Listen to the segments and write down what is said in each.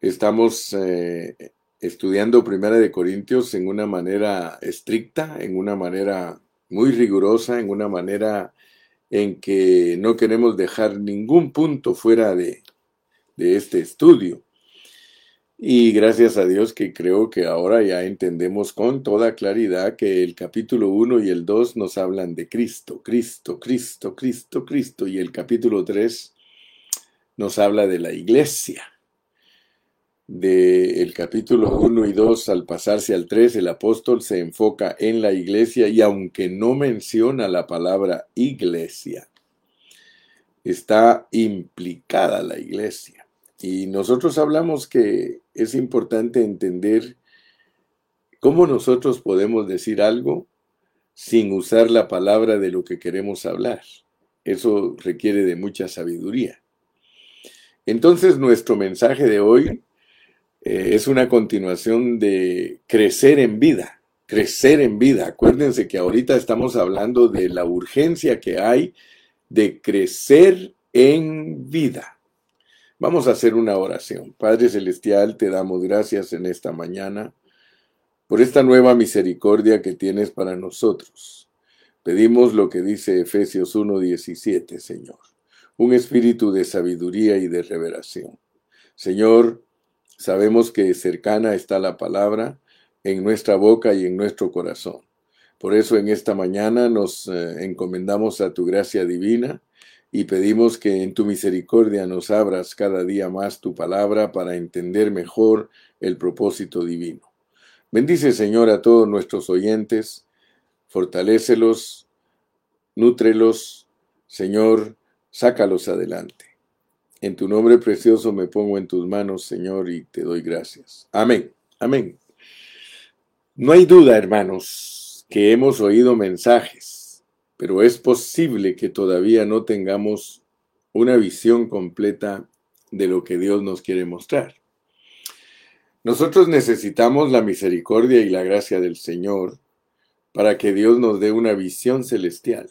Estamos eh, estudiando Primera de Corintios en una manera estricta, en una manera muy rigurosa, en una manera en que no queremos dejar ningún punto fuera de, de este estudio. Y gracias a Dios que creo que ahora ya entendemos con toda claridad que el capítulo 1 y el 2 nos hablan de Cristo, Cristo, Cristo, Cristo, Cristo. Y el capítulo 3 nos habla de la iglesia. Del capítulo 1 y 2 al pasarse al 3, el apóstol se enfoca en la iglesia y aunque no menciona la palabra iglesia, está implicada la iglesia. Y nosotros hablamos que es importante entender cómo nosotros podemos decir algo sin usar la palabra de lo que queremos hablar. Eso requiere de mucha sabiduría. Entonces nuestro mensaje de hoy eh, es una continuación de crecer en vida, crecer en vida. Acuérdense que ahorita estamos hablando de la urgencia que hay de crecer en vida. Vamos a hacer una oración. Padre Celestial, te damos gracias en esta mañana por esta nueva misericordia que tienes para nosotros. Pedimos lo que dice Efesios 1:17, Señor, un espíritu de sabiduría y de revelación. Señor, sabemos que cercana está la palabra en nuestra boca y en nuestro corazón. Por eso en esta mañana nos eh, encomendamos a tu gracia divina y pedimos que en tu misericordia nos abras cada día más tu palabra para entender mejor el propósito divino. Bendice, Señor, a todos nuestros oyentes, fortalécelos, nútrelos, Señor, sácalos adelante. En tu nombre precioso me pongo en tus manos, Señor, y te doy gracias. Amén, amén. No hay duda, hermanos, que hemos oído mensajes pero es posible que todavía no tengamos una visión completa de lo que Dios nos quiere mostrar. Nosotros necesitamos la misericordia y la gracia del Señor para que Dios nos dé una visión celestial.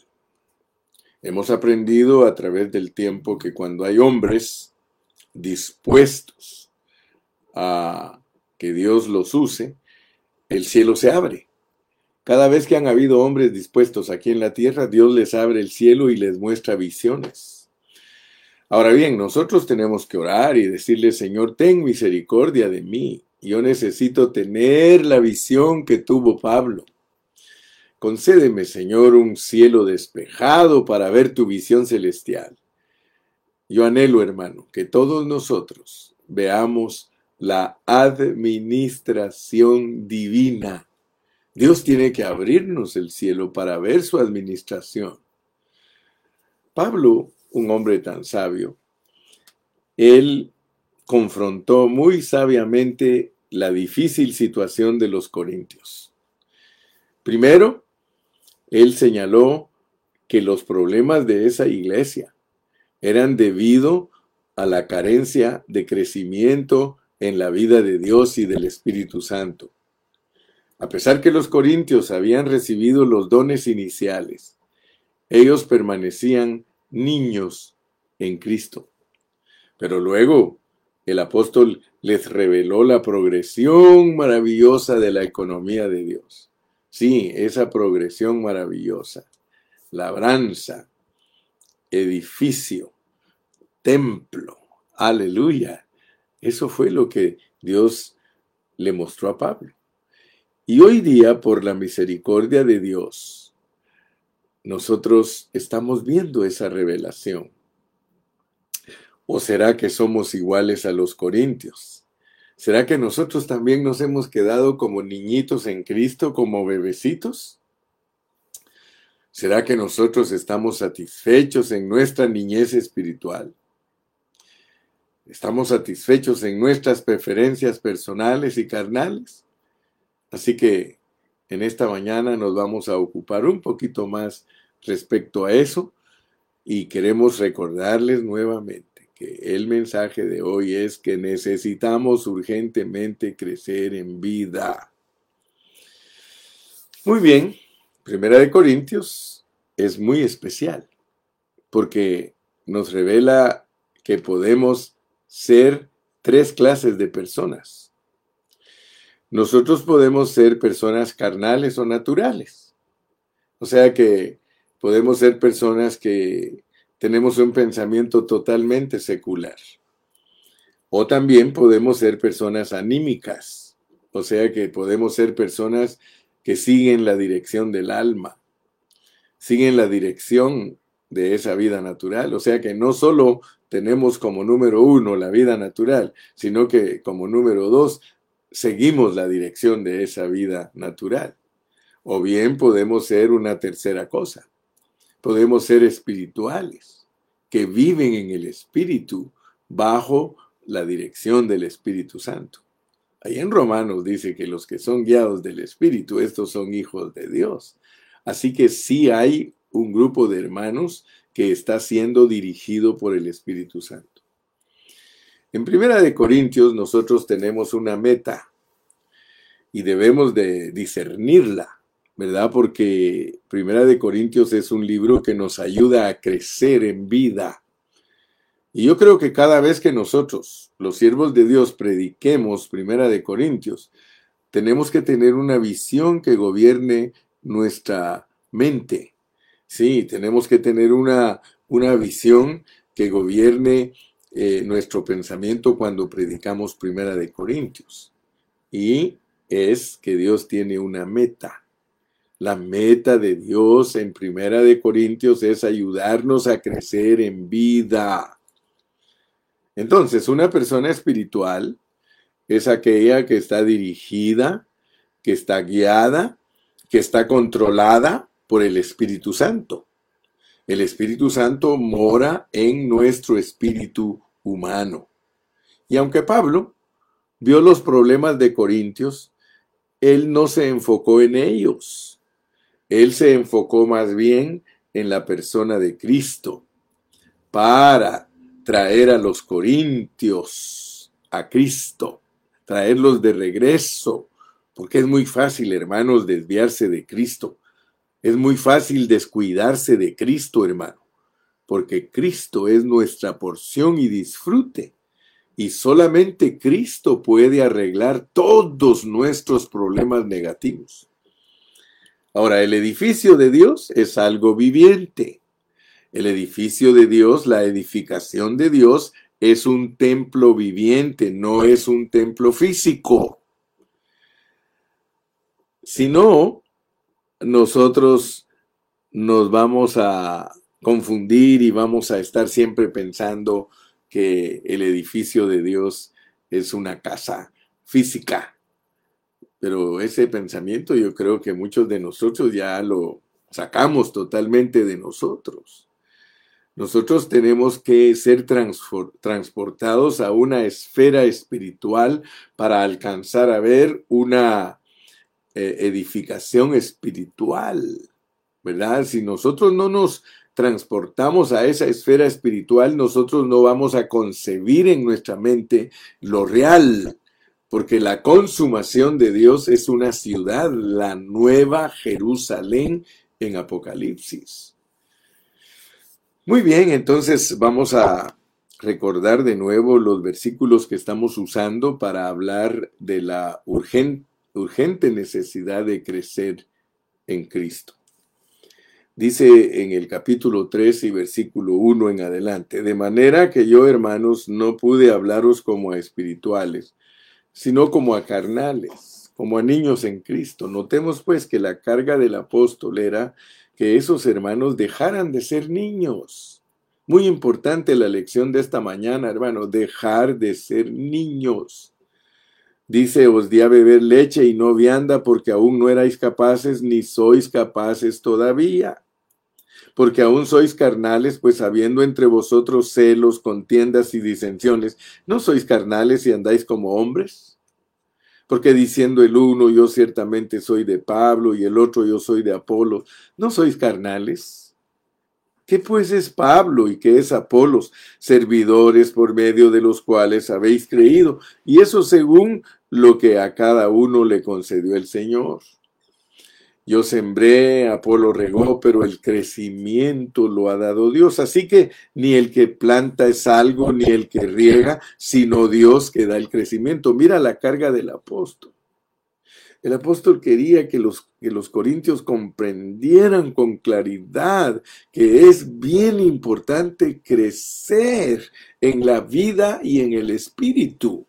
Hemos aprendido a través del tiempo que cuando hay hombres dispuestos a que Dios los use, el cielo se abre. Cada vez que han habido hombres dispuestos aquí en la tierra, Dios les abre el cielo y les muestra visiones. Ahora bien, nosotros tenemos que orar y decirle, Señor, ten misericordia de mí. Yo necesito tener la visión que tuvo Pablo. Concédeme, Señor, un cielo despejado para ver tu visión celestial. Yo anhelo, hermano, que todos nosotros veamos la administración divina Dios tiene que abrirnos el cielo para ver su administración. Pablo, un hombre tan sabio, él confrontó muy sabiamente la difícil situación de los corintios. Primero, él señaló que los problemas de esa iglesia eran debido a la carencia de crecimiento en la vida de Dios y del Espíritu Santo. A pesar que los corintios habían recibido los dones iniciales, ellos permanecían niños en Cristo. Pero luego el apóstol les reveló la progresión maravillosa de la economía de Dios. Sí, esa progresión maravillosa. Labranza, edificio, templo. Aleluya. Eso fue lo que Dios le mostró a Pablo. Y hoy día, por la misericordia de Dios, nosotros estamos viendo esa revelación. ¿O será que somos iguales a los corintios? ¿Será que nosotros también nos hemos quedado como niñitos en Cristo, como bebecitos? ¿Será que nosotros estamos satisfechos en nuestra niñez espiritual? ¿Estamos satisfechos en nuestras preferencias personales y carnales? Así que en esta mañana nos vamos a ocupar un poquito más respecto a eso y queremos recordarles nuevamente que el mensaje de hoy es que necesitamos urgentemente crecer en vida. Muy bien, Primera de Corintios es muy especial porque nos revela que podemos ser tres clases de personas. Nosotros podemos ser personas carnales o naturales. O sea que podemos ser personas que tenemos un pensamiento totalmente secular. O también podemos ser personas anímicas, o sea que podemos ser personas que siguen la dirección del alma, siguen la dirección de esa vida natural. O sea que no solo tenemos como número uno la vida natural, sino que como número dos seguimos la dirección de esa vida natural. O bien podemos ser una tercera cosa. Podemos ser espirituales, que viven en el Espíritu bajo la dirección del Espíritu Santo. Ahí en Romanos dice que los que son guiados del Espíritu, estos son hijos de Dios. Así que sí hay un grupo de hermanos que está siendo dirigido por el Espíritu Santo. En Primera de Corintios nosotros tenemos una meta y debemos de discernirla, ¿verdad? Porque Primera de Corintios es un libro que nos ayuda a crecer en vida y yo creo que cada vez que nosotros, los siervos de Dios, prediquemos Primera de Corintios, tenemos que tener una visión que gobierne nuestra mente. Sí, tenemos que tener una, una visión que gobierne eh, nuestro pensamiento cuando predicamos Primera de Corintios. Y es que Dios tiene una meta. La meta de Dios en Primera de Corintios es ayudarnos a crecer en vida. Entonces, una persona espiritual es aquella que está dirigida, que está guiada, que está controlada por el Espíritu Santo. El Espíritu Santo mora en nuestro espíritu humano. Y aunque Pablo vio los problemas de Corintios, él no se enfocó en ellos. Él se enfocó más bien en la persona de Cristo para traer a los corintios a Cristo, traerlos de regreso, porque es muy fácil, hermanos, desviarse de Cristo. Es muy fácil descuidarse de Cristo, hermano, porque Cristo es nuestra porción y disfrute. Y solamente Cristo puede arreglar todos nuestros problemas negativos. Ahora, el edificio de Dios es algo viviente. El edificio de Dios, la edificación de Dios, es un templo viviente, no es un templo físico. Si no, nosotros nos vamos a confundir y vamos a estar siempre pensando que el edificio de Dios es una casa física. Pero ese pensamiento yo creo que muchos de nosotros ya lo sacamos totalmente de nosotros. Nosotros tenemos que ser transportados a una esfera espiritual para alcanzar a ver una eh, edificación espiritual, ¿verdad? Si nosotros no nos transportamos a esa esfera espiritual, nosotros no vamos a concebir en nuestra mente lo real, porque la consumación de Dios es una ciudad, la nueva Jerusalén en Apocalipsis. Muy bien, entonces vamos a recordar de nuevo los versículos que estamos usando para hablar de la urgente, necesidad de crecer en Cristo. Dice en el capítulo 3 y versículo 1 en adelante, de manera que yo, hermanos, no pude hablaros como a espirituales, sino como a carnales, como a niños en Cristo. Notemos pues que la carga del apóstol era que esos hermanos dejaran de ser niños. Muy importante la lección de esta mañana, hermano, dejar de ser niños. Dice, os di a beber leche y no vianda porque aún no erais capaces ni sois capaces todavía. Porque aún sois carnales, pues habiendo entre vosotros celos, contiendas y disensiones, ¿no sois carnales y andáis como hombres? Porque diciendo el uno, yo ciertamente soy de Pablo y el otro, yo soy de Apolo, ¿no sois carnales? ¿Qué pues es Pablo y qué es Apolos? Servidores por medio de los cuales habéis creído, y eso según lo que a cada uno le concedió el Señor. Yo sembré, Apolo regó, pero el crecimiento lo ha dado Dios. Así que ni el que planta es algo, ni el que riega, sino Dios que da el crecimiento. Mira la carga del apóstol. El apóstol quería que los, que los corintios comprendieran con claridad que es bien importante crecer en la vida y en el espíritu.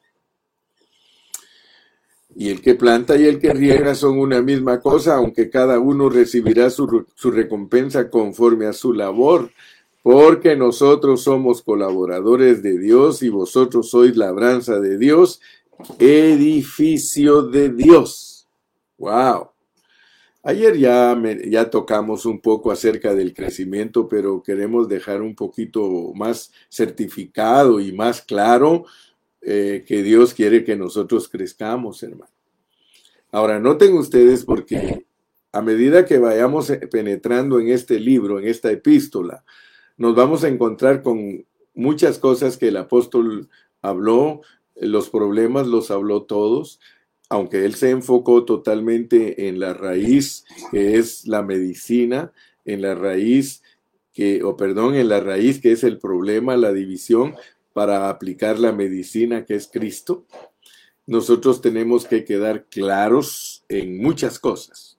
Y el que planta y el que riega son una misma cosa, aunque cada uno recibirá su, su recompensa conforme a su labor porque nosotros somos colaboradores de Dios y vosotros sois labranza de Dios, edificio de Dios. Wow. Ayer ya, ya tocamos un poco acerca del crecimiento, pero queremos dejar un poquito más certificado y más claro eh, que Dios quiere que nosotros crezcamos, hermano. Ahora, noten ustedes porque a medida que vayamos penetrando en este libro, en esta epístola, nos vamos a encontrar con muchas cosas que el apóstol habló, los problemas los habló todos, aunque él se enfocó totalmente en la raíz que es la medicina, en la raíz que, o perdón, en la raíz que es el problema, la división, para aplicar la medicina que es Cristo, nosotros tenemos que quedar claros en muchas cosas.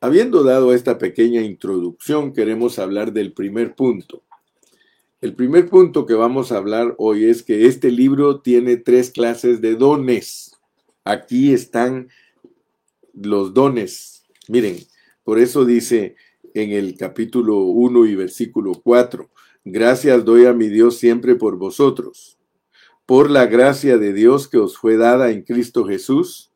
Habiendo dado esta pequeña introducción, queremos hablar del primer punto. El primer punto que vamos a hablar hoy es que este libro tiene tres clases de dones. Aquí están los dones. Miren, por eso dice en el capítulo 1 y versículo 4, gracias doy a mi Dios siempre por vosotros, por la gracia de Dios que os fue dada en Cristo Jesús,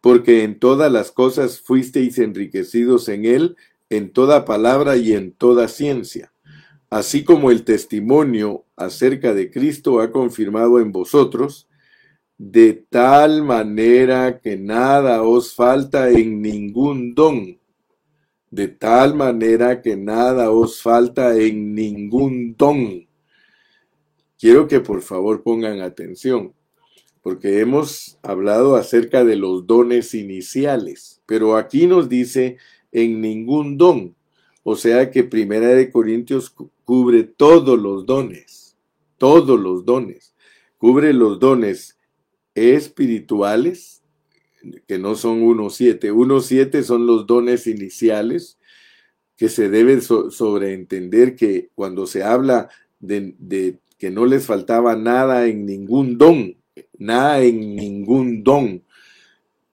porque en todas las cosas fuisteis enriquecidos en Él, en toda palabra y en toda ciencia, así como el testimonio acerca de Cristo ha confirmado en vosotros, de tal manera que nada os falta en ningún don, de tal manera que nada os falta en ningún don. Quiero que por favor pongan atención, porque hemos hablado acerca de los dones iniciales, pero aquí nos dice en ningún don. O sea que Primera de Corintios cubre todos los dones, todos los dones. Cubre los dones espirituales, que no son 1.7. 1.7 son los dones iniciales que se deben sobreentender que cuando se habla de, de que no les faltaba nada en ningún don, nada en ningún don,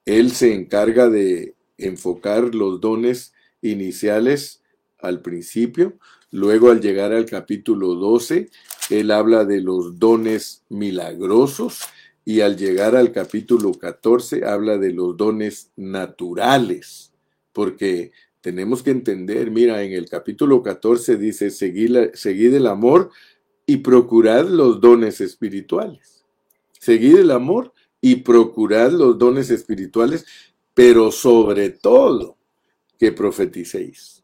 él se encarga de enfocar los dones iniciales al principio. Luego al llegar al capítulo 12, él habla de los dones milagrosos y al llegar al capítulo 14 habla de los dones naturales, porque tenemos que entender, mira, en el capítulo 14 dice, seguid, el amor y procurad los dones espirituales. Seguid el amor y procurad los dones espirituales, pero sobre todo que profeticéis.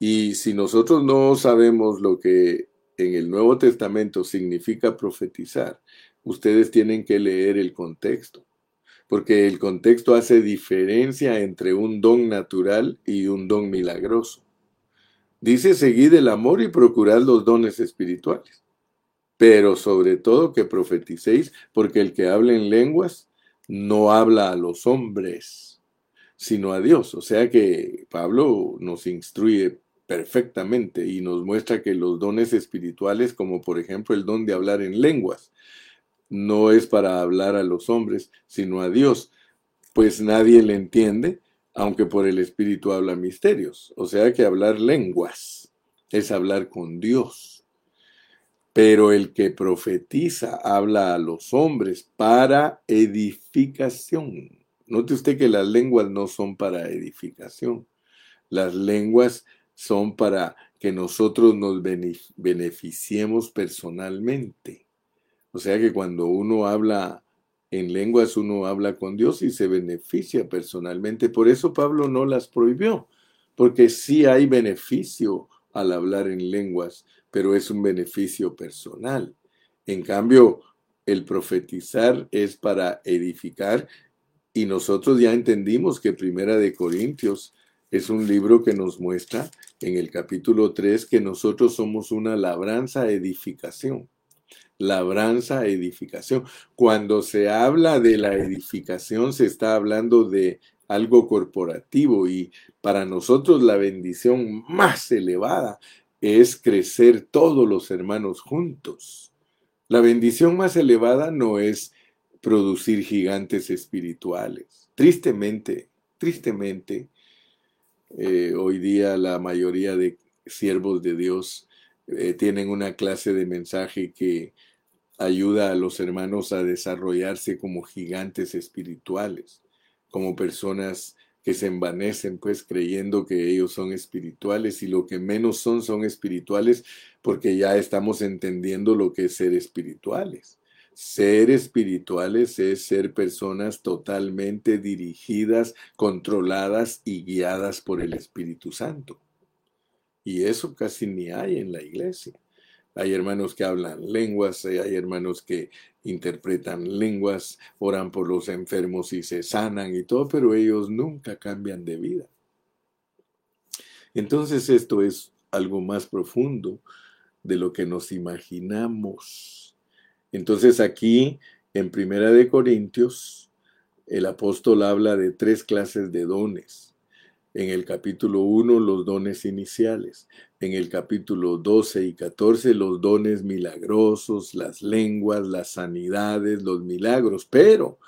Y si nosotros no sabemos lo que en el Nuevo Testamento significa profetizar, ustedes tienen que leer el contexto, porque el contexto hace diferencia entre un don natural y un don milagroso. Dice, seguid el amor y procurad los dones espirituales, pero sobre todo que profeticéis, porque el que habla en lenguas no habla a los hombres, sino a Dios. O sea que Pablo nos instruye perfectamente y nos muestra que los dones espirituales, como por ejemplo el don de hablar en lenguas, no es para hablar a los hombres, sino a Dios, pues nadie le entiende, aunque por el Espíritu habla misterios. O sea que hablar lenguas es hablar con Dios. Pero el que profetiza habla a los hombres para edificación. Note usted que las lenguas no son para edificación. Las lenguas son para que nosotros nos beneficiemos personalmente. O sea que cuando uno habla en lenguas, uno habla con Dios y se beneficia personalmente. Por eso Pablo no las prohibió, porque sí hay beneficio al hablar en lenguas, pero es un beneficio personal. En cambio, el profetizar es para edificar Y nosotros ya entendimos que Primera de Corintios es un libro que nos muestra en el capítulo 3 que nosotros somos una labranza edificación. Labranza edificación. Cuando se habla de la edificación se está hablando de algo corporativo y para nosotros la bendición más elevada es crecer todos los hermanos juntos. La bendición más elevada no es producir gigantes espirituales. Tristemente, tristemente, eh, hoy día la mayoría de siervos de Dios eh, tienen una clase de mensaje que ayuda a los hermanos a desarrollarse como gigantes espirituales, como personas que se envanecen pues creyendo que ellos son espirituales y lo que menos son son espirituales porque ya estamos entendiendo lo que es ser espirituales. Ser espirituales es ser personas totalmente dirigidas, controladas y guiadas por el Espíritu Santo. Y eso casi ni hay en la iglesia. Hay hermanos que hablan lenguas, eh, hay hermanos que interpretan lenguas, oran por los enfermos y se sanan y todo, pero ellos nunca cambian de vida. Entonces esto es algo más profundo de lo que nos imaginamos. Entonces aquí en Primera de Corintios el apóstol habla de tres clases de dones. En el capítulo 1 los dones iniciales, en el capítulo 12 y 14 los dones milagrosos, las lenguas, las sanidades, los milagros, pero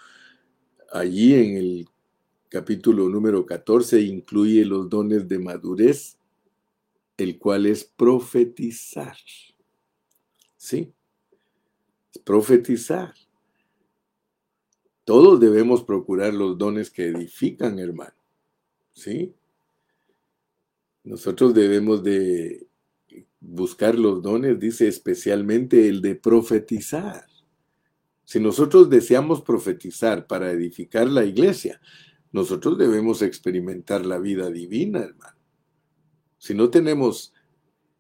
allí en el capítulo número 14 incluye los dones de madurez, el cual es profetizar. ¿Sí? profetizar. Todos debemos procurar los dones que edifican, hermano. ¿Sí? Nosotros debemos de buscar los dones, dice especialmente el de profetizar. Si nosotros deseamos profetizar para edificar la iglesia, nosotros debemos experimentar la vida divina, hermano. Si no tenemos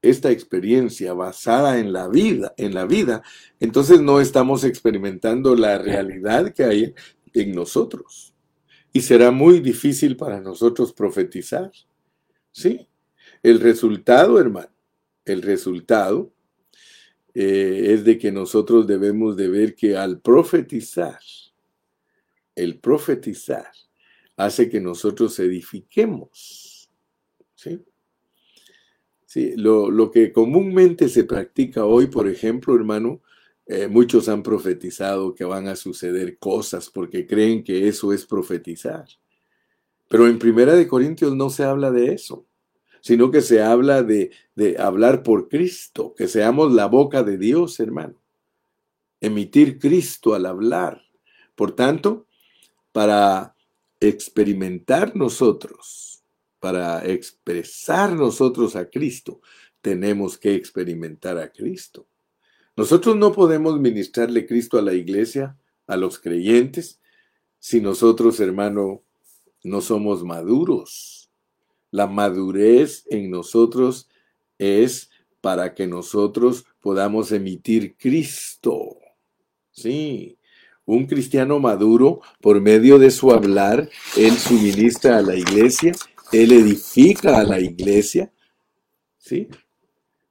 esta experiencia basada en la vida, en la vida, entonces no estamos experimentando la realidad que hay en nosotros. Y será muy difícil para nosotros profetizar. ¿Sí? El resultado, hermano, el resultado eh, es de que nosotros debemos de ver que al profetizar, el profetizar hace que nosotros edifiquemos. ¿Sí? lo, que comúnmente se practica hoy, por ejemplo, hermano, eh, muchos han profetizado que van a suceder cosas porque creen que eso es profetizar. Pero en Primera de Corintios no se habla de eso, sino que se habla de, de hablar por Cristo, que seamos la boca de Dios, hermano. Emitir Cristo al hablar. Por tanto, para experimentar nosotros para expresar nosotros a Cristo, tenemos que experimentar a Cristo. Nosotros no podemos ministrarle Cristo a la iglesia, a los creyentes, si nosotros, hermano, no somos maduros. La madurez en nosotros es para que nosotros podamos emitir Cristo. Sí, un cristiano maduro, por medio de su hablar, él suministra a la iglesia él edifica a la iglesia. ¿Sí?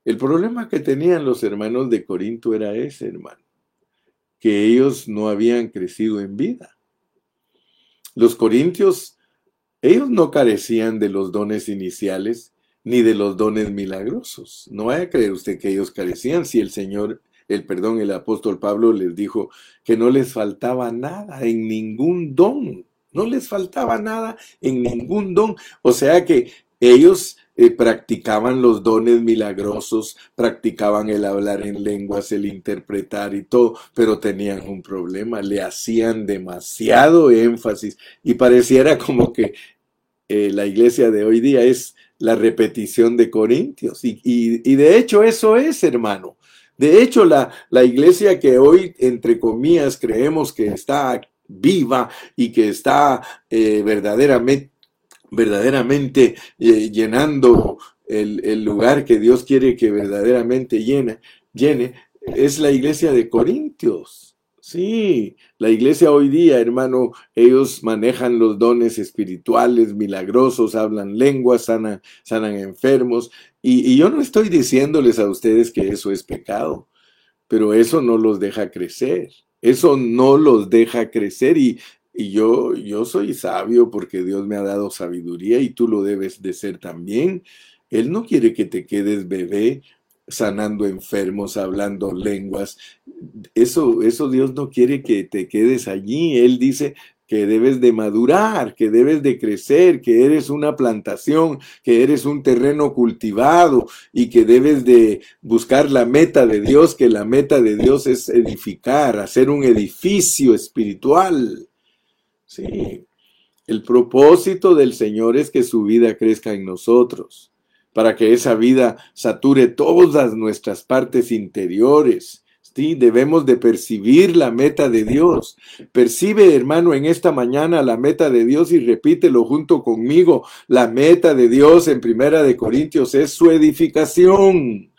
El problema que tenían los hermanos de Corinto era ese, hermano, que ellos no habían crecido en vida. Los corintios, ellos no carecían de los dones iniciales ni de los dones milagrosos. No vaya a creer usted que ellos carecían si el Señor, el perdón, el apóstol Pablo les dijo que no les faltaba nada en ningún don. No les faltaba nada en ningún don. O sea que ellos eh, practicaban los dones milagrosos, practicaban el hablar en lenguas, el interpretar y todo, pero tenían un problema, le hacían demasiado énfasis y pareciera como que eh, la iglesia de hoy día es la repetición de Corintios. Y, y, de hecho eso es, hermano. De hecho, la, la iglesia que hoy, entre comillas, creemos que está viva y que está eh, verdaderamente, verdaderamente eh, llenando el, lugar que Dios quiere que verdaderamente llene, llene, es la iglesia de Corintios. Sí, la iglesia hoy día, hermano, ellos manejan los dones espirituales milagrosos, hablan lenguas, sanan, sanan enfermos. Y, y yo no estoy diciéndoles a ustedes que eso es pecado, pero eso no los deja crecer. Eso no los deja crecer y, y yo, yo soy sabio porque Dios me ha dado sabiduría y tú lo debes de ser también. Él no quiere que te quedes bebé sanando enfermos, hablando lenguas. Eso, eso Dios no quiere que te quedes allí. Él dice que debes de madurar, que debes de crecer, que eres una plantación, que eres un terreno cultivado y que debes de buscar la meta de Dios, que la meta de Dios es edificar, hacer un edificio espiritual. Sí. El propósito del Señor es que su vida crezca en nosotros para que esa vida sature todas nuestras partes interiores. Sí, debemos de percibir la meta de Dios. Percibe, hermano, en esta mañana la meta de Dios y repítelo junto conmigo. La meta de Dios en Primera de Corintios es su edificación.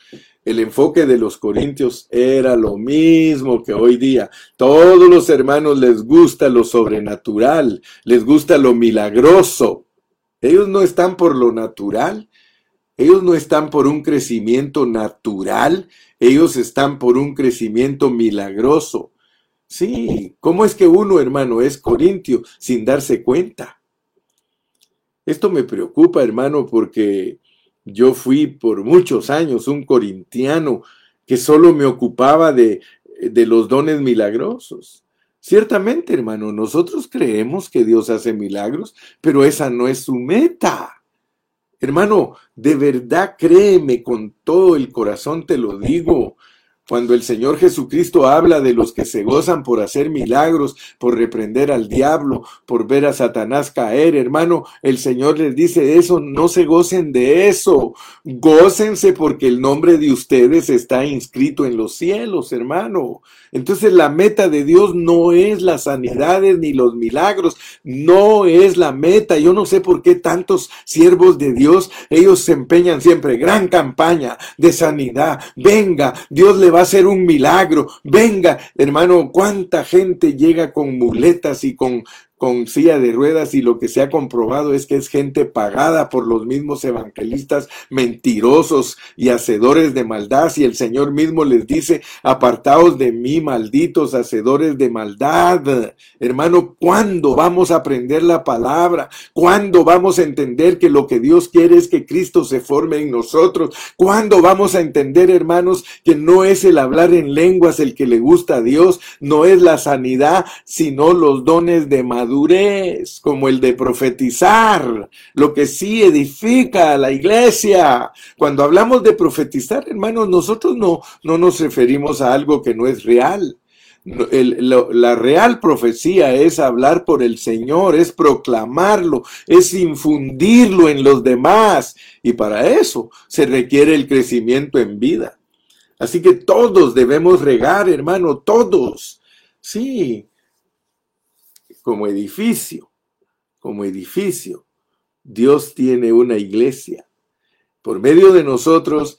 El enfoque de los corintios era lo mismo que hoy día. Todos los hermanos les gusta lo sobrenatural, les gusta lo milagroso. Ellos no están por lo natural, ellos no están por un crecimiento natural, ellos están por un crecimiento milagroso. Sí, ¿cómo es que uno, hermano, es corintio sin darse cuenta? Esto me preocupa, hermano, porque yo fui por muchos años un corintiano que solo me ocupaba de, de los dones milagrosos. Ciertamente, hermano, nosotros creemos que Dios hace milagros, pero esa no es su meta. Hermano, de verdad créeme con todo el corazón, te lo digo. Cuando el Señor Jesucristo habla de los que se gozan por hacer milagros, por reprender al diablo, por ver a Satanás caer, hermano, el Señor les dice eso, no se gocen de eso, gócense porque el nombre de ustedes está inscrito en los cielos, hermano. Entonces la meta de Dios no es las sanidades ni los milagros, no es la meta. Yo no sé por qué tantos siervos de Dios, ellos se empeñan siempre, gran campaña de sanidad, venga, Dios le va a hacer un milagro. Venga, hermano, cuánta gente llega con muletas y con con silla de ruedas y lo que se ha comprobado es que es gente pagada por los mismos evangelistas mentirosos y hacedores de maldad y el Señor mismo les dice, apartaos de mí, malditos hacedores de maldad. Hermano, ¿cuándo vamos a aprender la palabra? ¿Cuándo vamos a entender que lo que Dios quiere es que Cristo se forme en nosotros? ¿Cuándo vamos a entender, hermanos, que no es el hablar en lenguas el que le gusta a Dios, no es la sanidad, sino los dones de madurez? Como el de profetizar, lo que sí edifica a la iglesia. Cuando hablamos de profetizar, hermanos, nosotros no, no nos referimos a algo que no es real. la real profecía es hablar por el Señor, es proclamarlo, es infundirlo en los demás. Y para eso se requiere el crecimiento en vida. Así que todos debemos regar, hermano, todos. Sí, como edificio, como edificio. Dios tiene una iglesia. Por medio de nosotros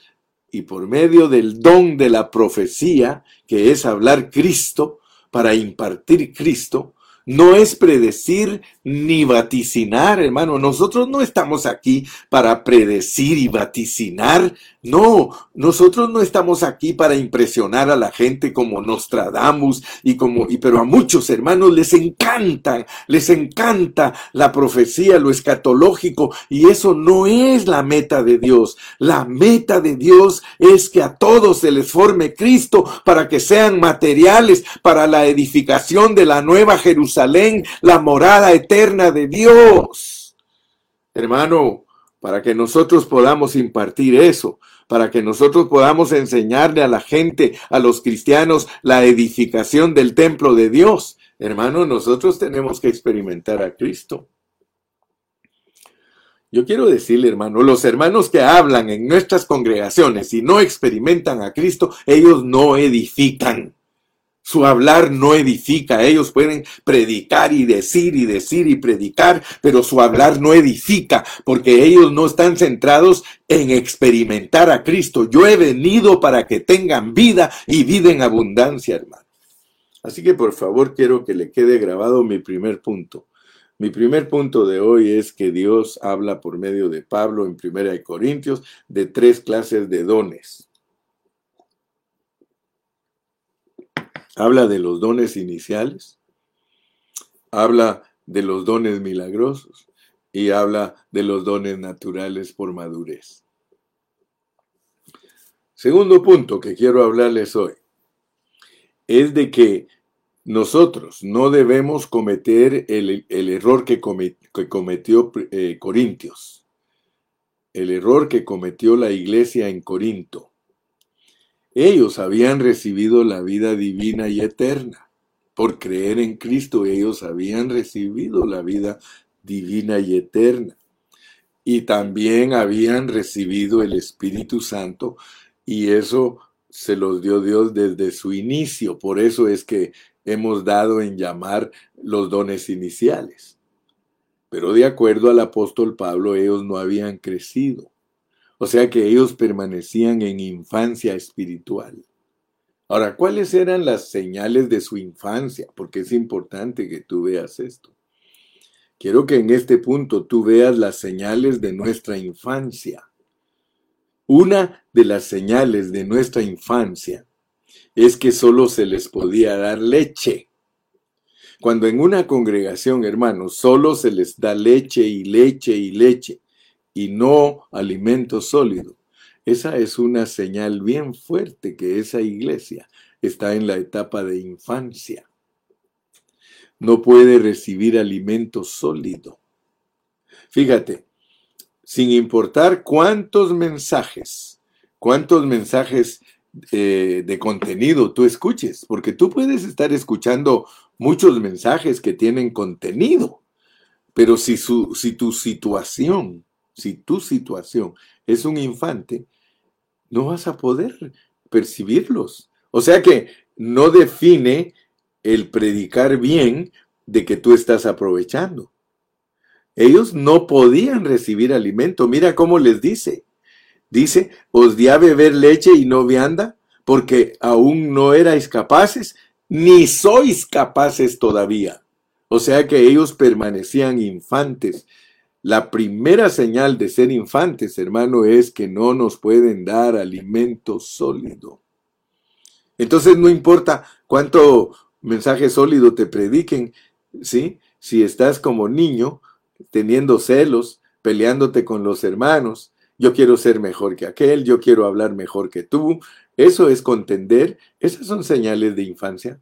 y por medio del don de la profecía, que es hablar Cristo, para impartir Cristo, no es predecir ni vaticinar, hermano. Nosotros no estamos aquí para predecir y vaticinar. No, nosotros no estamos aquí para impresionar a la gente como Nostradamus y como, y pero a muchos hermanos les encanta, les encanta la profecía, lo escatológico, y eso no es la meta de Dios. La meta de Dios es que a todos se les forme Cristo para que sean materiales para la edificación de la nueva Jerusalén, la morada eterna de Dios. Hermano, para que nosotros podamos impartir eso, para que nosotros podamos enseñarle a la gente, a los cristianos, la edificación del templo de Dios. Hermano, nosotros tenemos que experimentar a Cristo. Yo quiero decirle, hermano, los hermanos que hablan en nuestras congregaciones y no experimentan a Cristo, ellos no edifican. Su hablar no edifica. Ellos pueden predicar y decir y decir y predicar, pero su hablar no edifica porque ellos no están centrados en experimentar a Cristo. Yo he venido para que tengan vida y vida en abundancia, hermano. Así que por favor quiero que le quede grabado mi primer punto. Mi primer punto de hoy es que Dios habla por medio de Pablo en Primera de Corintios de tres clases de dones. Habla de los dones iniciales, habla de los dones milagrosos y habla de los dones naturales por madurez. Segundo punto que quiero hablarles hoy es de que nosotros no debemos cometer el, error que, cometió eh, Corintios, el error que cometió la iglesia en Corinto. Ellos habían recibido la vida divina y eterna. Por creer en Cristo ellos habían recibido la vida divina y eterna. Y también habían recibido el Espíritu Santo y eso se los dio Dios desde su inicio. Por eso es que hemos dado en llamar los dones iniciales. Pero de acuerdo al apóstol Pablo, ellos no habían crecido. O sea que ellos permanecían en infancia espiritual. Ahora, ¿cuáles eran las señales de su infancia? Porque es importante que tú veas esto. Quiero que en este punto tú veas las señales de nuestra infancia. Una de las señales de nuestra infancia es que solo se les podía dar leche. Cuando en una congregación, hermanos, solo se les da leche y leche y leche y no alimento sólido, esa es una señal bien fuerte que esa iglesia está en la etapa de infancia. No puede recibir alimento sólido. Fíjate, sin importar cuántos mensajes, cuántos mensajes eh, de contenido tú escuches, porque tú puedes estar escuchando muchos mensajes que tienen contenido, pero si, su, si tu situación, si tu situación es un infante, no vas a poder percibirlos. O sea que no define el predicar bien de que tú estás aprovechando. Ellos no podían recibir alimento. Mira cómo les dice. Dice, os di a beber leche y no vianda, porque aún no erais capaces, ni sois capaces todavía. O sea que ellos permanecían infantes. La primera señal de ser infantes, hermano, es que no nos pueden dar alimento sólido. Entonces no importa cuánto mensaje sólido te prediquen, ¿sí? Si estás como niño, teniendo celos, peleándote con los hermanos, yo quiero ser mejor que aquel, yo quiero hablar mejor que tú. Eso es contender, esas son señales de infancia.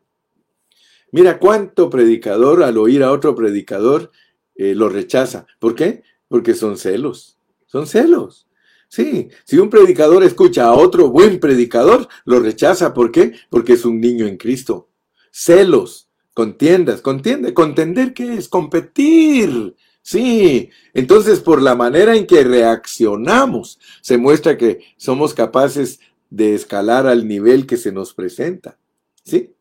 Mira cuánto predicador al oír a otro predicador eh, lo rechaza. ¿Por qué? Porque son celos, son celos. Sí, si un predicador escucha a otro buen predicador, lo rechaza. ¿Por qué? Porque es un niño en Cristo. Celos, contiendas, contiende, contender qué es competir. Sí, entonces por la manera en que reaccionamos se muestra que somos capaces de escalar al nivel que se nos presenta. ¿Sí?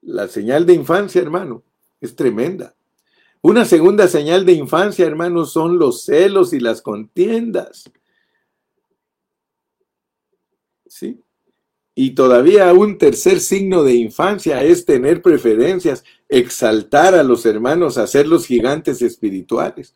La señal de infancia, hermano, es tremenda. Una segunda señal de infancia, hermano, son los celos y las contiendas. ¿Sí? Y todavía un tercer signo de infancia es tener preferencias, exaltar a los hermanos, hacerlos gigantes espirituales.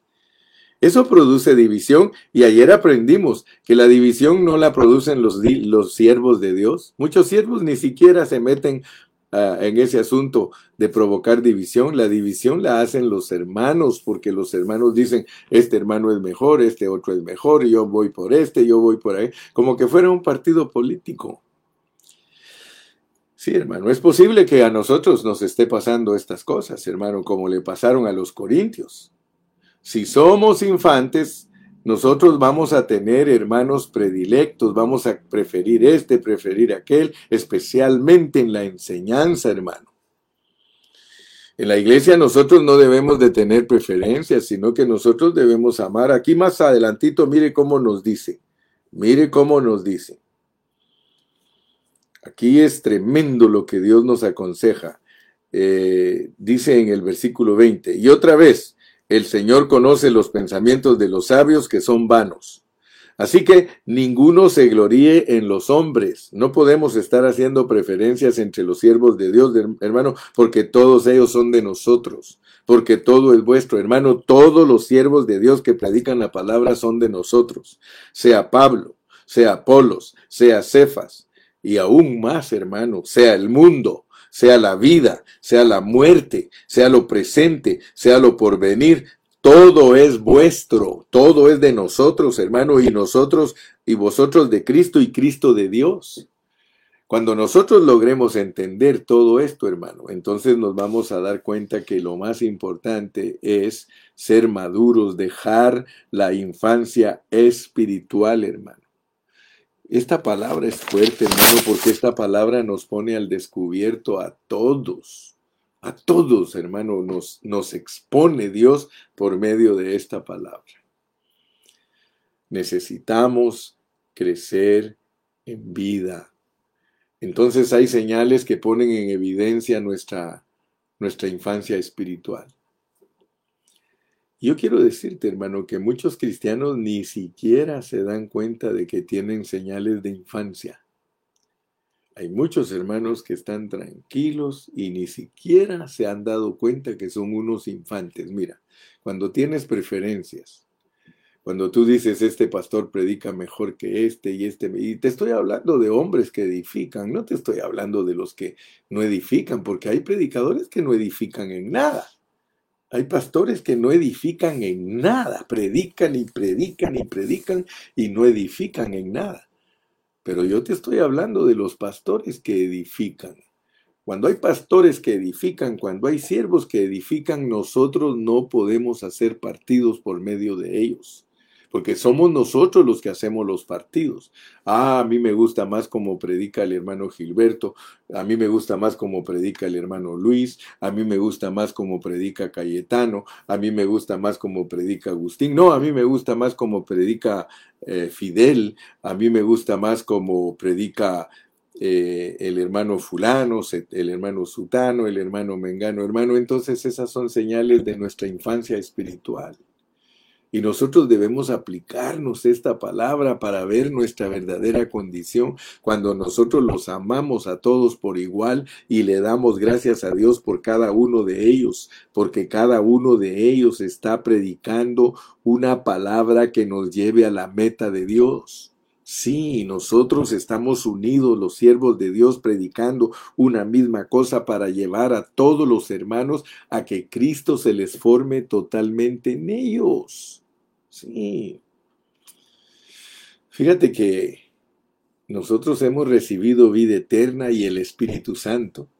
Eso produce división y ayer aprendimos que la división no la producen los, los siervos de Dios. Muchos siervos ni siquiera se meten en ese asunto de provocar división. La división la hacen los hermanos porque los hermanos dicen, este hermano es mejor, este otro es mejor, yo voy por este, yo voy por ahí, como que fuera un partido político. Sí, hermano, es posible que a nosotros nos esté pasando estas cosas, hermano, como le pasaron a los corintios. Si somos infantes, nosotros vamos a tener hermanos predilectos, vamos a preferir este, preferir aquel, especialmente en la enseñanza, hermano. En la iglesia nosotros no debemos de tener preferencias, sino que nosotros debemos amar. Aquí más adelantito, mire cómo nos dice. Mire cómo nos dice. Aquí es tremendo lo que Dios nos aconseja. Eh, dice en el versículo 20, y otra vez, el Señor conoce los pensamientos de los sabios que son vanos. Así que ninguno se gloríe en los hombres. No podemos estar haciendo preferencias entre los siervos de Dios, hermano, porque todos ellos son de nosotros, porque todo es vuestro, hermano. Todos los siervos de Dios que predican la palabra son de nosotros, sea Pablo, sea Apolos, sea Cefas, y aún más, hermano, sea el mundo, sea la vida, sea la muerte, sea lo presente, sea lo porvenir, todo es vuestro, todo es de nosotros, hermano, y nosotros y vosotros de Cristo y Cristo de Dios. Cuando nosotros logremos entender todo esto, hermano, entonces nos vamos a dar cuenta que lo más importante es ser maduros, dejar la infancia espiritual, hermano. Esta palabra es fuerte, hermano, porque esta palabra nos pone al descubierto a todos a todos, hermano, nos, nos expone Dios por medio de esta palabra. Necesitamos crecer en vida. Entonces hay señales que ponen en evidencia nuestra, nuestra infancia espiritual. Yo quiero decirte, hermano, que muchos cristianos ni siquiera se dan cuenta de que tienen señales de infancia. Hay muchos hermanos que están tranquilos y ni siquiera se han dado cuenta que son unos infantes. Mira, cuando tienes preferencias, cuando tú dices, este pastor predica mejor que este y este, y te estoy hablando de hombres que edifican, no te estoy hablando de los que no edifican, porque hay predicadores que no edifican en nada. Hay pastores que no edifican en nada, predican y predican y predican y no edifican en nada. Pero yo te estoy hablando de los pastores que edifican. Cuando hay pastores que edifican, cuando hay siervos que edifican, nosotros no podemos hacer partidos por medio de ellos porque somos nosotros los que hacemos los partidos. Ah, a mí me gusta más como predica el hermano Gilberto, a mí me gusta más como predica el hermano Luis, a mí me gusta más como predica Cayetano, a mí me gusta más como predica Agustín, no, a mí me gusta más como predica eh, Fidel, a mí me gusta más como predica eh, el hermano fulano, el hermano sutano, el hermano mengano, hermano. Entonces esas son señales de nuestra infancia espiritual. Y nosotros debemos aplicarnos esta palabra para ver nuestra verdadera condición cuando nosotros los amamos a todos por igual y le damos gracias a Dios por cada uno de ellos, porque cada uno de ellos está predicando una palabra que nos lleve a la meta de Dios. Sí, nosotros estamos unidos, los siervos de Dios, predicando una misma cosa para llevar a todos los hermanos a que Cristo se les forme totalmente en ellos. Sí. Fíjate que nosotros hemos recibido vida eterna y el Espíritu Santo,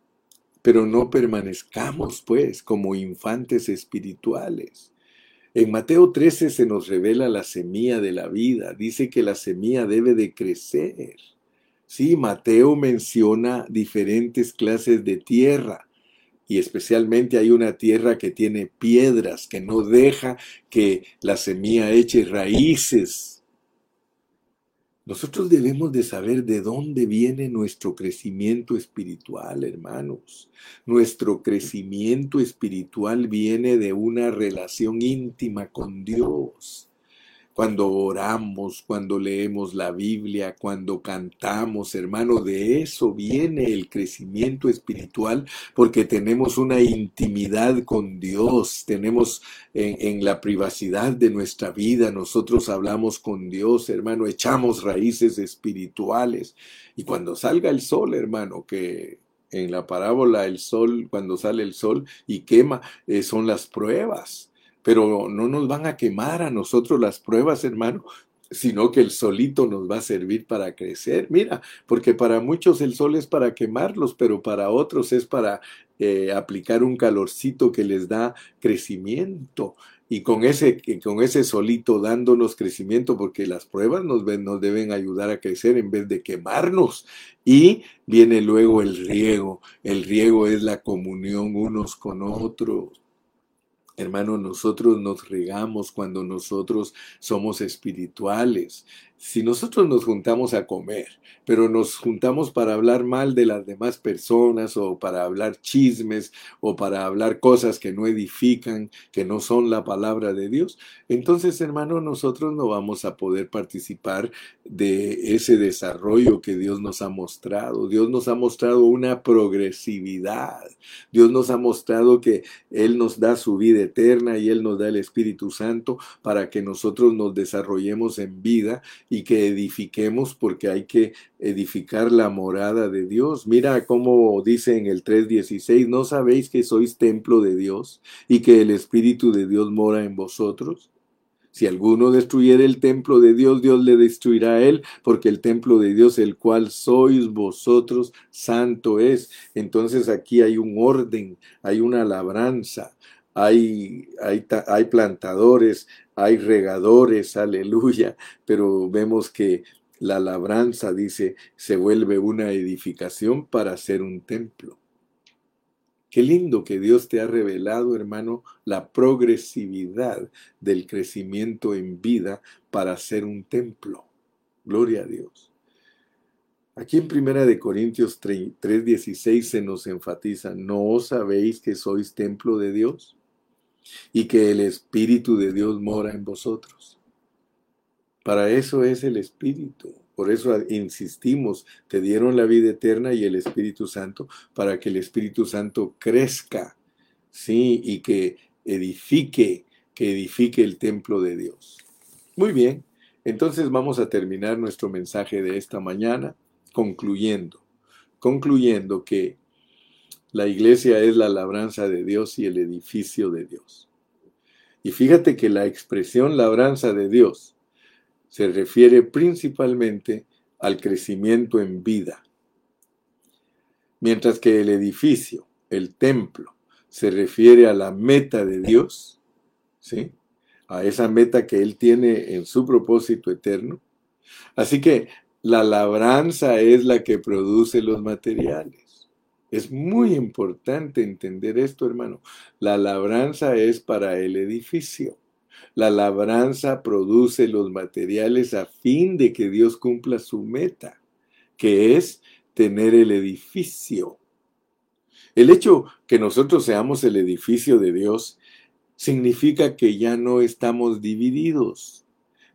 pero no permanezcamos pues como infantes espirituales. En Mateo 13 se nos revela la semilla de la vida. Dice que la semilla debe de crecer. Sí, Mateo menciona diferentes clases de tierra y especialmente hay una tierra que tiene piedras, que no deja que la semilla eche raíces. Nosotros debemos de saber de dónde viene nuestro crecimiento espiritual, hermanos. Nuestro crecimiento espiritual viene de una relación íntima con Dios cuando oramos, cuando leemos la Biblia, cuando cantamos, hermano, de eso viene el crecimiento espiritual porque tenemos una intimidad con Dios, tenemos en, en, la privacidad de nuestra vida, nosotros hablamos con Dios, hermano, echamos raíces espirituales. Y cuando salga el sol, hermano, que en la parábola el sol, cuando sale el sol y quema, eh, son las pruebas pero no nos van a quemar a nosotros las pruebas, hermano, sino que el solito nos va a servir para crecer. Mira, porque para muchos el sol es para quemarlos, pero para otros es para eh, aplicar un calorcito que les da crecimiento. Y con ese, con ese solito dándonos crecimiento, porque las pruebas nos, nos deben ayudar a crecer en vez de quemarnos. Y viene luego el riego. El riego es la comunión unos con otros. Hermano, nosotros nos regamos cuando nosotros somos espirituales. Si nosotros nos juntamos a comer, pero nos juntamos para hablar mal de las demás personas o para hablar chismes o para hablar cosas que no edifican, que no son la palabra de Dios, entonces hermano, nosotros no vamos a poder participar de ese desarrollo que Dios nos ha mostrado. Dios nos ha mostrado una progresividad. Dios nos ha mostrado que Él nos da su vida eterna y Él nos da el Espíritu Santo para que nosotros nos desarrollemos en vida y que edifiquemos porque hay que edificar la morada de Dios. Mira cómo dice en el 3.16, ¿no sabéis que sois templo de Dios y que el Espíritu de Dios mora en vosotros? Si alguno destruyere el templo de Dios, Dios le destruirá a él, porque el templo de Dios, el cual sois vosotros, santo es. Entonces aquí hay un orden, hay una labranza, hay, hay, hay plantadores, hay regadores, aleluya, pero vemos que la labranza, dice, se vuelve una edificación para ser un templo. Qué lindo que Dios te ha revelado, hermano, la progresividad del crecimiento en vida para ser un templo. Gloria a Dios. Aquí en Primera de Corintios 3:16 se nos enfatiza, ¿no sabéis que sois templo de Dios? Y que el Espíritu de Dios mora en vosotros. Para eso es el Espíritu. Por eso insistimos, te dieron la vida eterna y el Espíritu Santo para que el Espíritu Santo crezca, sí, y que edifique, que edifique el templo de Dios. Muy bien, entonces vamos a terminar nuestro mensaje de esta mañana concluyendo, concluyendo que la iglesia es la labranza de Dios y el edificio de Dios. Y fíjate que la expresión labranza de Dios se refiere principalmente al crecimiento en vida, mientras que el edificio, el templo, se refiere a la meta de Dios, ¿sí? a esa meta que Él tiene en su propósito eterno. Así que la labranza es la que produce los materiales. Es muy importante entender esto, hermano. La labranza es para el edificio. La labranza produce los materiales a fin de que Dios cumpla su meta, que es tener el edificio. El hecho que nosotros seamos el edificio de Dios significa que ya no estamos divididos,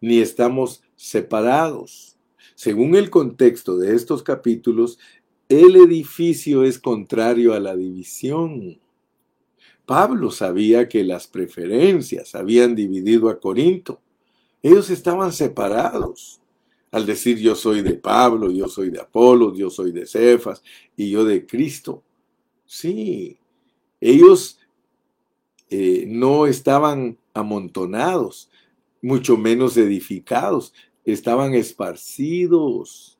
ni estamos separados. Según el contexto de estos capítulos, el edificio es contrario a la división. Pablo sabía que las preferencias habían dividido a Corinto. Ellos estaban separados. Al decir yo soy de Pablo, yo soy de Apolo, yo soy de Cefas y yo de Cristo. Sí, ellos eh, no estaban amontonados, mucho menos edificados, estaban esparcidos.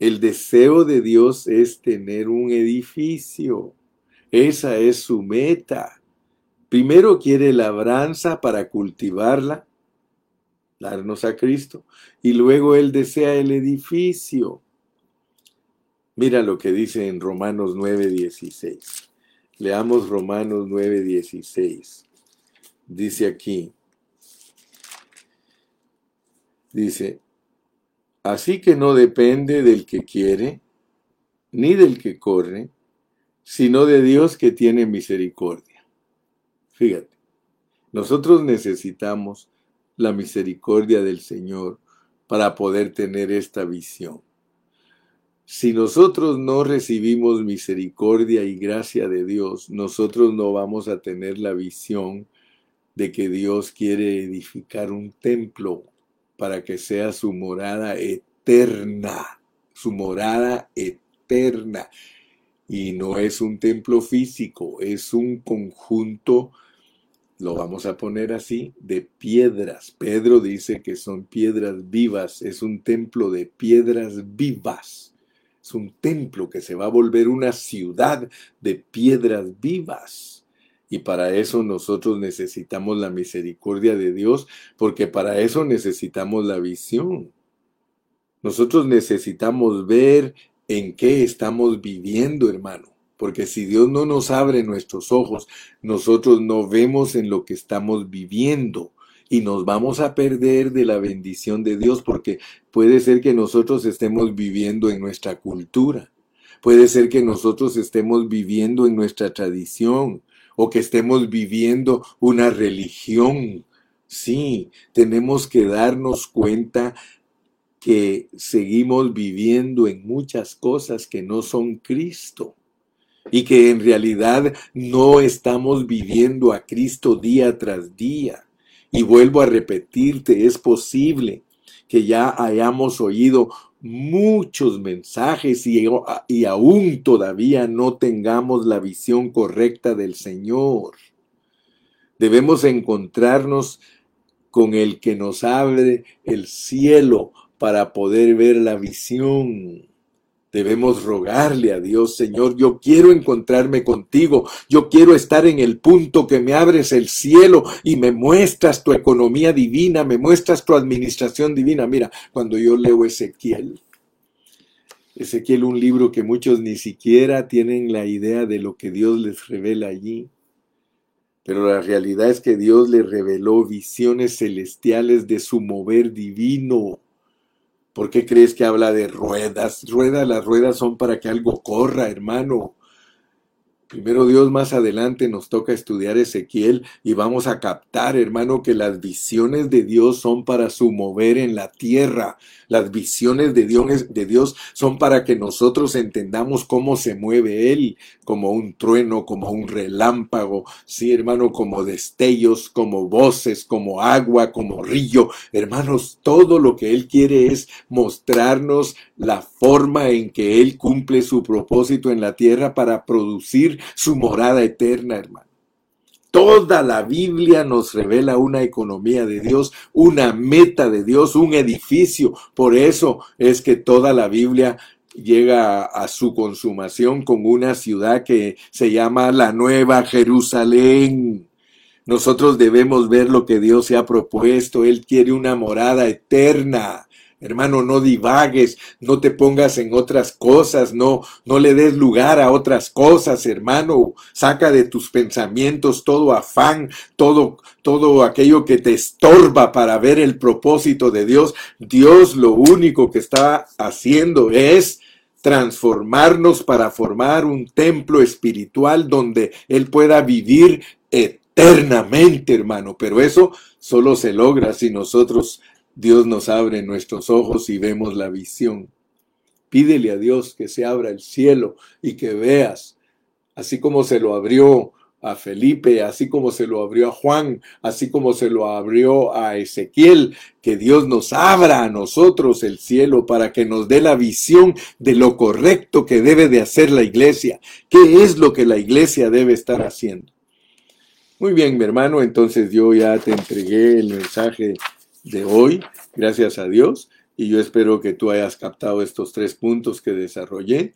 El deseo de Dios es tener un edificio. Esa es su meta. Primero quiere labranza para cultivarla, darnos a Cristo, y luego Él desea el edificio. Mira lo que dice en Romanos 9:16. Leamos Romanos 9:16. Dice aquí, dice, Así que no depende del que quiere, ni del que corre, sino de Dios que tiene misericordia. Fíjate, nosotros necesitamos la misericordia del Señor para poder tener esta visión. Si nosotros no recibimos misericordia y gracia de Dios, nosotros no vamos a tener la visión de que Dios quiere edificar un templo para que sea su morada eterna, su morada eterna. Y no es un templo físico, es un conjunto, lo vamos a poner así, de piedras. Pedro dice que son piedras vivas, es un templo de piedras vivas. Es un templo que se va a volver una ciudad de piedras vivas. Y para eso nosotros necesitamos la misericordia de Dios, porque para eso necesitamos la visión. Nosotros necesitamos ver en qué estamos viviendo, hermano. Porque si Dios no nos abre nuestros ojos, nosotros no vemos en lo que estamos viviendo. y nos vamos a perder de la bendición de Dios porque puede ser que nosotros estemos viviendo en nuestra cultura, puede ser que nosotros estemos viviendo en nuestra tradición o que estemos viviendo una religión. Sí, tenemos que darnos cuenta que seguimos viviendo en muchas cosas que no son Cristo y que en realidad no estamos viviendo a Cristo día tras día. Y vuelvo a repetirte, es posible que ya hayamos oído muchos mensajes y, aún todavía no tengamos la visión correcta del Señor. Debemos encontrarnos con el que nos abre el cielo para poder ver la visión. Debemos rogarle a Dios, Señor, yo quiero encontrarme contigo, yo quiero estar en el punto que me abres el cielo y me muestras tu economía divina, me muestras tu administración divina. Mira, cuando yo leo Ezequiel, Ezequiel un libro que muchos ni siquiera tienen la idea de lo que Dios les revela allí. Pero la realidad es que Dios les reveló visiones celestiales de su mover divino ¿Por qué crees que habla de ruedas? Ruedas, las ruedas son para que algo corra, hermano. Primero Dios más adelante nos toca estudiar Ezequiel y vamos a captar, hermano, que las visiones de Dios son para su mover en la tierra. Las visiones de Dios, de Dios son para que nosotros entendamos cómo se mueve Él, como un trueno, como un relámpago, sí, hermano, como destellos, como voces, como agua, como río. Hermanos, todo lo que Él quiere es mostrarnos la forma en que Él cumple su propósito en la tierra para producir su morada eterna, hermano. Toda la Biblia nos revela una economía de Dios, una meta de Dios, un edificio. Por eso es que toda la Biblia llega a, su consumación con una ciudad que se llama la Nueva Jerusalén. Nosotros debemos ver lo que Dios se ha propuesto. Él quiere una morada eterna. Hermano, no divagues, no te pongas en otras cosas, no, no le des lugar a otras cosas, hermano. Saca de tus pensamientos todo afán, todo, todo aquello que te estorba para ver el propósito de Dios. Dios lo único que está haciendo es transformarnos para formar un templo espiritual donde Él pueda vivir eternamente, hermano. Pero eso solo se logra si nosotros Dios nos abre nuestros ojos y vemos la visión. Pídele a Dios que se abra el cielo y que veas, así como se lo abrió a Felipe, así como se lo abrió a Juan, así como se lo abrió a Ezequiel, que Dios nos abra a nosotros el cielo para que nos dé la visión de lo correcto que debe de hacer la iglesia. ¿Qué es lo que la iglesia debe estar haciendo? Muy bien, mi hermano, entonces yo ya te entregué el mensaje de hoy, gracias a Dios, y yo espero que tú hayas captado estos tres puntos que desarrollé